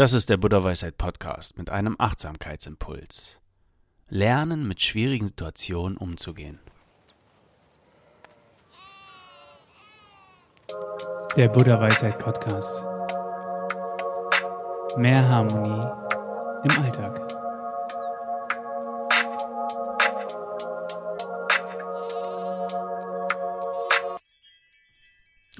Das ist der Buddha Weisheit Podcast mit einem Achtsamkeitsimpuls. Lernen, mit schwierigen Situationen umzugehen. Der Buddha Weisheit Podcast. Mehr Harmonie im Alltag.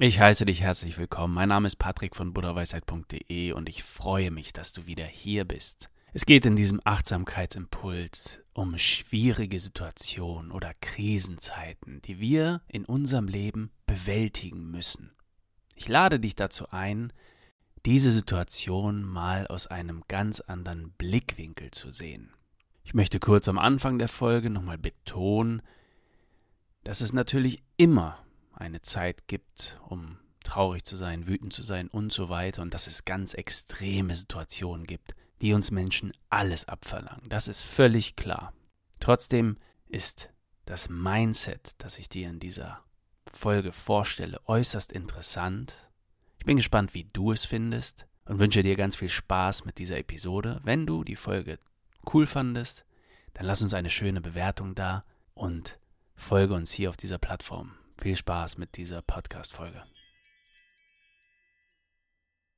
Ich heiße dich herzlich willkommen. Mein Name ist Patrick von buddhaweisheit.de und ich freue mich, dass du wieder hier bist. Es geht in diesem Achtsamkeitsimpuls um schwierige Situationen oder Krisenzeiten, die wir in unserem Leben bewältigen müssen. Ich lade dich dazu ein, diese Situation mal aus einem ganz anderen Blickwinkel zu sehen. Ich möchte kurz am Anfang der Folge nochmal betonen, dass es natürlich immer eine Zeit gibt, um traurig zu sein, wütend zu sein und so weiter und dass es ganz extreme Situationen gibt, die uns Menschen alles abverlangen. Das ist völlig klar. Trotzdem ist das Mindset, das ich dir in dieser Folge vorstelle, äußerst interessant. Ich bin gespannt, wie du es findest und wünsche dir ganz viel Spaß mit dieser Episode. Wenn du die Folge cool fandest, dann lass uns eine schöne Bewertung da und folge uns hier auf dieser Plattform. Viel Spaß mit dieser Podcast-Folge.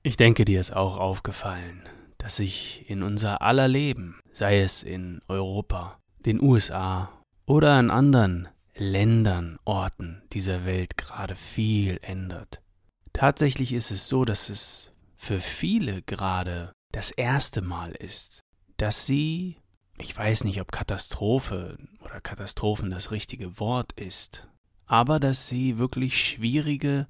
Ich denke, dir ist auch aufgefallen, dass sich in unser aller Leben, sei es in Europa, den USA oder in anderen Ländern, Orten dieser Welt gerade viel ändert. Tatsächlich ist es so, dass es für viele gerade das erste Mal ist, dass sie, ich weiß nicht, ob Katastrophe oder Katastrophen das richtige Wort ist, aber dass sie wirklich schwierige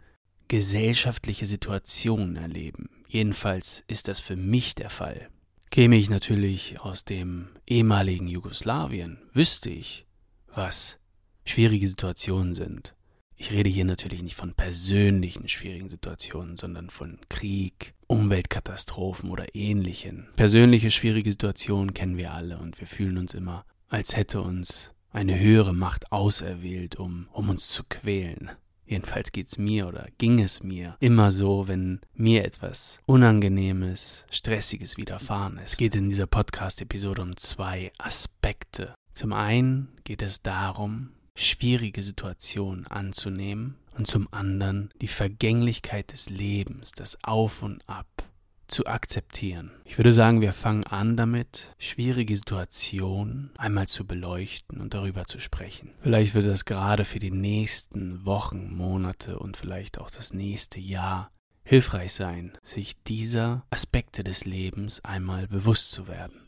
gesellschaftliche Situationen erleben. Jedenfalls ist das für mich der Fall. Käme ich natürlich aus dem ehemaligen Jugoslawien, wüsste ich, was schwierige Situationen sind. Ich rede hier natürlich nicht von persönlichen schwierigen Situationen, sondern von Krieg, Umweltkatastrophen oder ähnlichen. Persönliche schwierige Situationen kennen wir alle und wir fühlen uns immer, als hätte uns eine höhere Macht auserwählt, um, um uns zu quälen. Jedenfalls geht's mir oder ging es mir immer so, wenn mir etwas Unangenehmes, Stressiges widerfahren ist. Es geht in dieser Podcast-Episode um zwei Aspekte. Zum einen geht es darum, schwierige Situationen anzunehmen und zum anderen die Vergänglichkeit des Lebens, das Auf und Ab zu akzeptieren. Ich würde sagen, wir fangen an damit, schwierige Situationen einmal zu beleuchten und darüber zu sprechen. Vielleicht wird das gerade für die nächsten Wochen, Monate und vielleicht auch das nächste Jahr hilfreich sein, sich dieser Aspekte des Lebens einmal bewusst zu werden.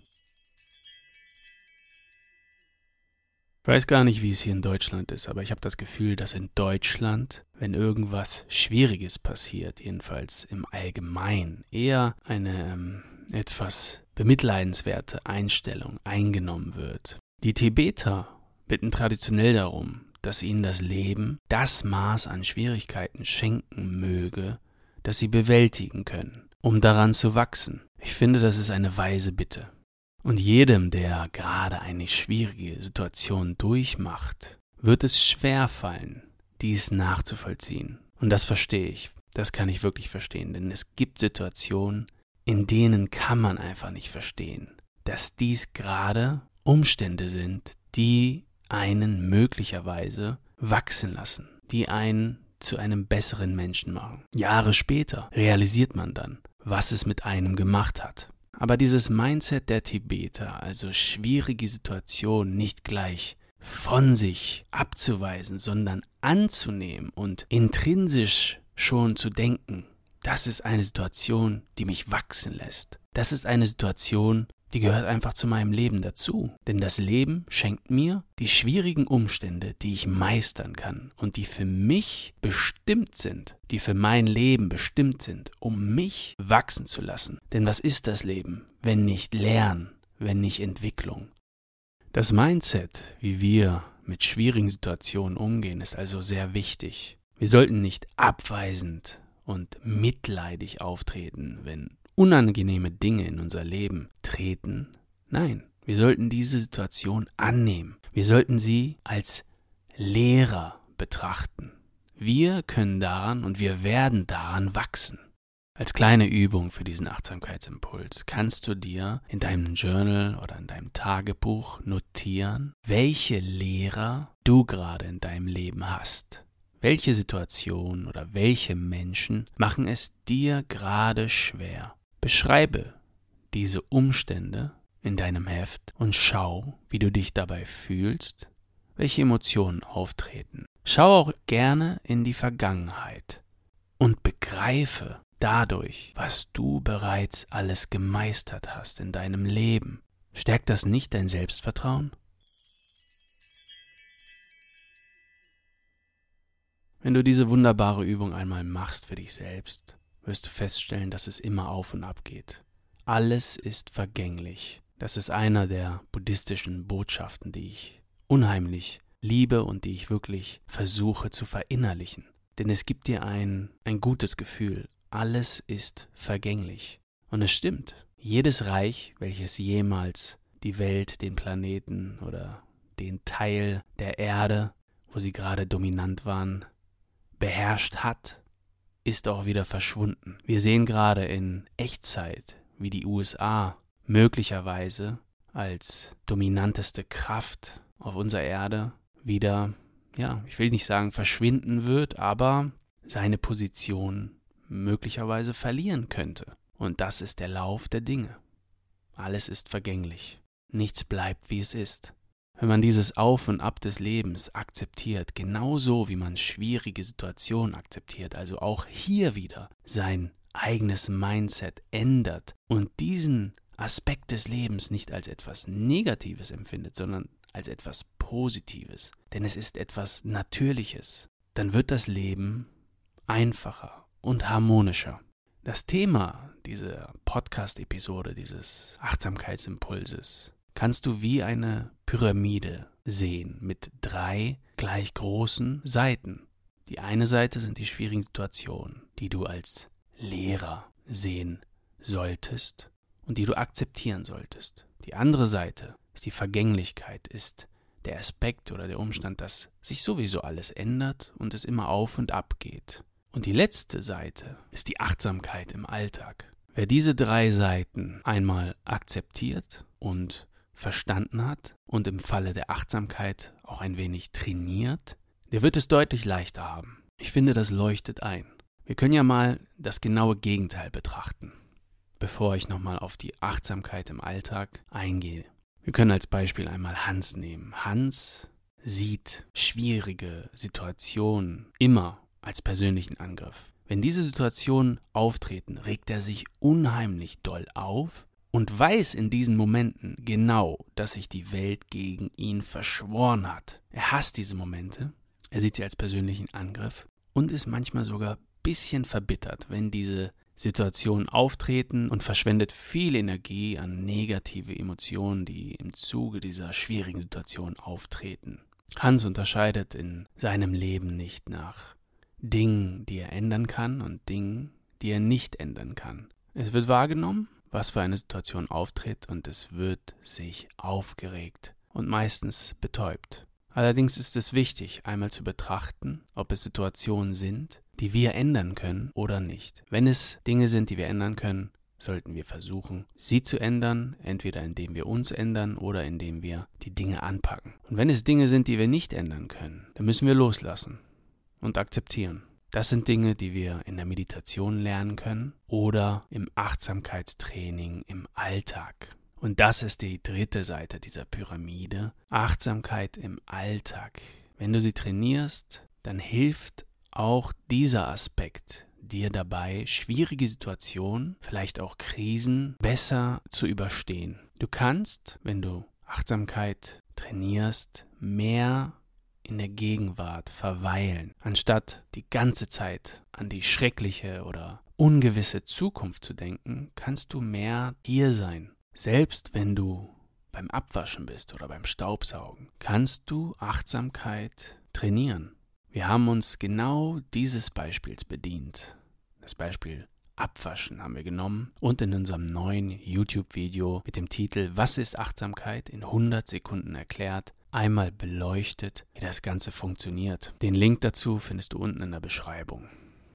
Ich weiß gar nicht, wie es hier in Deutschland ist, aber ich habe das Gefühl, dass in Deutschland, wenn irgendwas Schwieriges passiert, jedenfalls im Allgemeinen, eher eine ähm, etwas bemitleidenswerte Einstellung eingenommen wird. Die Tibeter bitten traditionell darum, dass ihnen das Leben das Maß an Schwierigkeiten schenken möge, das sie bewältigen können, um daran zu wachsen. Ich finde, das ist eine weise Bitte. Und jedem, der gerade eine schwierige Situation durchmacht, wird es schwer fallen, dies nachzuvollziehen. Und das verstehe ich. Das kann ich wirklich verstehen, denn es gibt Situationen, in denen kann man einfach nicht verstehen, dass dies gerade Umstände sind, die einen möglicherweise wachsen lassen, die einen zu einem besseren Menschen machen. Jahre später realisiert man dann, was es mit einem gemacht hat. Aber dieses Mindset der Tibeter, also schwierige Situationen nicht gleich von sich abzuweisen, sondern anzunehmen und intrinsisch schon zu denken, das ist eine Situation, die mich wachsen lässt. Das ist eine Situation, die gehört einfach zu meinem Leben dazu. Denn das Leben schenkt mir die schwierigen Umstände, die ich meistern kann und die für mich bestimmt sind, die für mein Leben bestimmt sind, um mich wachsen zu lassen. Denn was ist das Leben, wenn nicht Lernen, wenn nicht Entwicklung? Das Mindset, wie wir mit schwierigen Situationen umgehen, ist also sehr wichtig. Wir sollten nicht abweisend und mitleidig auftreten, wenn unangenehme Dinge in unser Leben treten. Nein, wir sollten diese Situation annehmen. Wir sollten sie als Lehrer betrachten. Wir können daran und wir werden daran wachsen. Als kleine Übung für diesen Achtsamkeitsimpuls kannst du dir in deinem Journal oder in deinem Tagebuch notieren, welche Lehrer du gerade in deinem Leben hast. Welche Situationen oder welche Menschen machen es dir gerade schwer? Beschreibe diese Umstände in deinem Heft und schau, wie du dich dabei fühlst, welche Emotionen auftreten. Schau auch gerne in die Vergangenheit und begreife, dadurch, was du bereits alles gemeistert hast in deinem Leben. Stärkt das nicht dein Selbstvertrauen? Wenn du diese wunderbare Übung einmal machst für dich selbst, wirst du feststellen, dass es immer auf und ab geht. Alles ist vergänglich. Das ist einer der buddhistischen Botschaften, die ich unheimlich liebe und die ich wirklich versuche zu verinnerlichen. Denn es gibt dir ein, ein gutes Gefühl, alles ist vergänglich. Und es stimmt. Jedes Reich, welches jemals die Welt, den Planeten oder den Teil der Erde, wo sie gerade dominant waren, beherrscht hat, ist auch wieder verschwunden. Wir sehen gerade in Echtzeit, wie die USA möglicherweise als dominanteste Kraft auf unserer Erde wieder, ja, ich will nicht sagen verschwinden wird, aber seine Position möglicherweise verlieren könnte. Und das ist der Lauf der Dinge. Alles ist vergänglich. Nichts bleibt, wie es ist. Wenn man dieses Auf und Ab des Lebens akzeptiert, genauso wie man schwierige Situationen akzeptiert, also auch hier wieder sein eigenes Mindset ändert und diesen Aspekt des Lebens nicht als etwas Negatives empfindet, sondern als etwas Positives, denn es ist etwas Natürliches, dann wird das Leben einfacher und harmonischer. Das Thema dieser Podcast-Episode, dieses Achtsamkeitsimpulses, kannst du wie eine Pyramide sehen mit drei gleich großen Seiten. Die eine Seite sind die schwierigen Situationen, die du als Lehrer sehen solltest und die du akzeptieren solltest. Die andere Seite ist die Vergänglichkeit, ist der Aspekt oder der Umstand, dass sich sowieso alles ändert und es immer auf und ab geht. Und die letzte Seite ist die Achtsamkeit im Alltag. Wer diese drei Seiten einmal akzeptiert und verstanden hat und im Falle der Achtsamkeit auch ein wenig trainiert, der wird es deutlich leichter haben. Ich finde, das leuchtet ein. Wir können ja mal das genaue Gegenteil betrachten, bevor ich nochmal auf die Achtsamkeit im Alltag eingehe. Wir können als Beispiel einmal Hans nehmen. Hans sieht schwierige Situationen immer als persönlichen Angriff. Wenn diese Situationen auftreten, regt er sich unheimlich doll auf und weiß in diesen Momenten genau, dass sich die Welt gegen ihn verschworen hat. Er hasst diese Momente, er sieht sie als persönlichen Angriff und ist manchmal sogar ein bisschen verbittert, wenn diese Situationen auftreten und verschwendet viel Energie an negative Emotionen, die im Zuge dieser schwierigen Situation auftreten. Hans unterscheidet in seinem Leben nicht nach Dingen, die er ändern kann und Dingen, die er nicht ändern kann. Es wird wahrgenommen, was für eine Situation auftritt und es wird sich aufgeregt und meistens betäubt. Allerdings ist es wichtig, einmal zu betrachten, ob es Situationen sind, die wir ändern können oder nicht. Wenn es Dinge sind, die wir ändern können, sollten wir versuchen, sie zu ändern, entweder indem wir uns ändern oder indem wir die Dinge anpacken. Und wenn es Dinge sind, die wir nicht ändern können, dann müssen wir loslassen und akzeptieren. Das sind Dinge, die wir in der Meditation lernen können oder im Achtsamkeitstraining im Alltag. Und das ist die dritte Seite dieser Pyramide. Achtsamkeit im Alltag. Wenn du sie trainierst, dann hilft auch dieser Aspekt dir dabei, schwierige Situationen, vielleicht auch Krisen besser zu überstehen. Du kannst, wenn du Achtsamkeit trainierst, mehr in der Gegenwart verweilen, anstatt die ganze Zeit an die schreckliche oder ungewisse Zukunft zu denken, kannst du mehr hier sein. Selbst wenn du beim Abwaschen bist oder beim Staubsaugen, kannst du Achtsamkeit trainieren. Wir haben uns genau dieses Beispiels bedient. Das Beispiel Abwaschen haben wir genommen und in unserem neuen YouTube-Video mit dem Titel Was ist Achtsamkeit in 100 Sekunden erklärt einmal beleuchtet, wie das Ganze funktioniert. Den Link dazu findest du unten in der Beschreibung.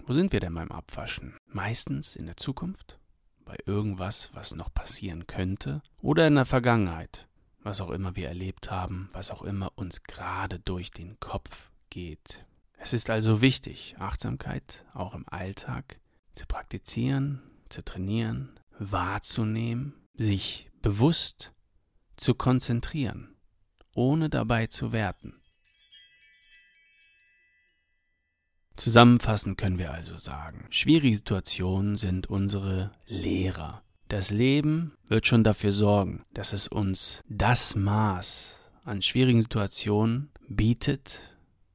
Wo sind wir denn beim Abwaschen? Meistens in der Zukunft, bei irgendwas, was noch passieren könnte, oder in der Vergangenheit, was auch immer wir erlebt haben, was auch immer uns gerade durch den Kopf geht. Es ist also wichtig, Achtsamkeit auch im Alltag zu praktizieren, zu trainieren, wahrzunehmen, sich bewusst zu konzentrieren, ohne dabei zu werten. Zusammenfassend können wir also sagen, schwierige Situationen sind unsere Lehrer. Das Leben wird schon dafür sorgen, dass es uns das Maß an schwierigen Situationen bietet,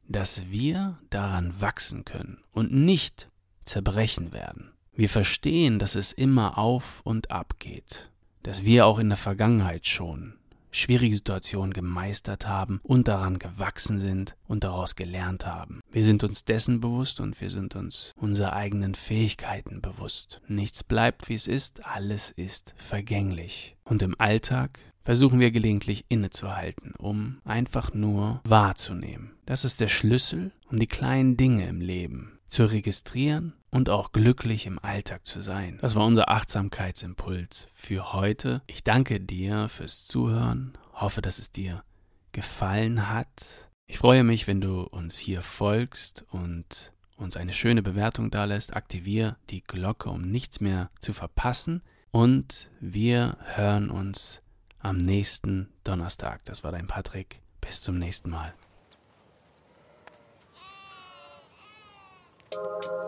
dass wir daran wachsen können und nicht zerbrechen werden. Wir verstehen, dass es immer auf und ab geht, dass wir auch in der Vergangenheit schon schwierige Situationen gemeistert haben und daran gewachsen sind und daraus gelernt haben. Wir sind uns dessen bewusst und wir sind uns unserer eigenen Fähigkeiten bewusst. Nichts bleibt, wie es ist, alles ist vergänglich. Und im Alltag versuchen wir gelegentlich innezuhalten, um einfach nur wahrzunehmen. Das ist der Schlüssel, um die kleinen Dinge im Leben zu registrieren und auch glücklich im Alltag zu sein. Das war unser Achtsamkeitsimpuls für heute. Ich danke dir fürs Zuhören, hoffe, dass es dir gefallen hat. Ich freue mich, wenn du uns hier folgst und uns eine schöne Bewertung da lässt. Aktiviere die Glocke, um nichts mehr zu verpassen. Und wir hören uns am nächsten Donnerstag. Das war dein Patrick. Bis zum nächsten Mal.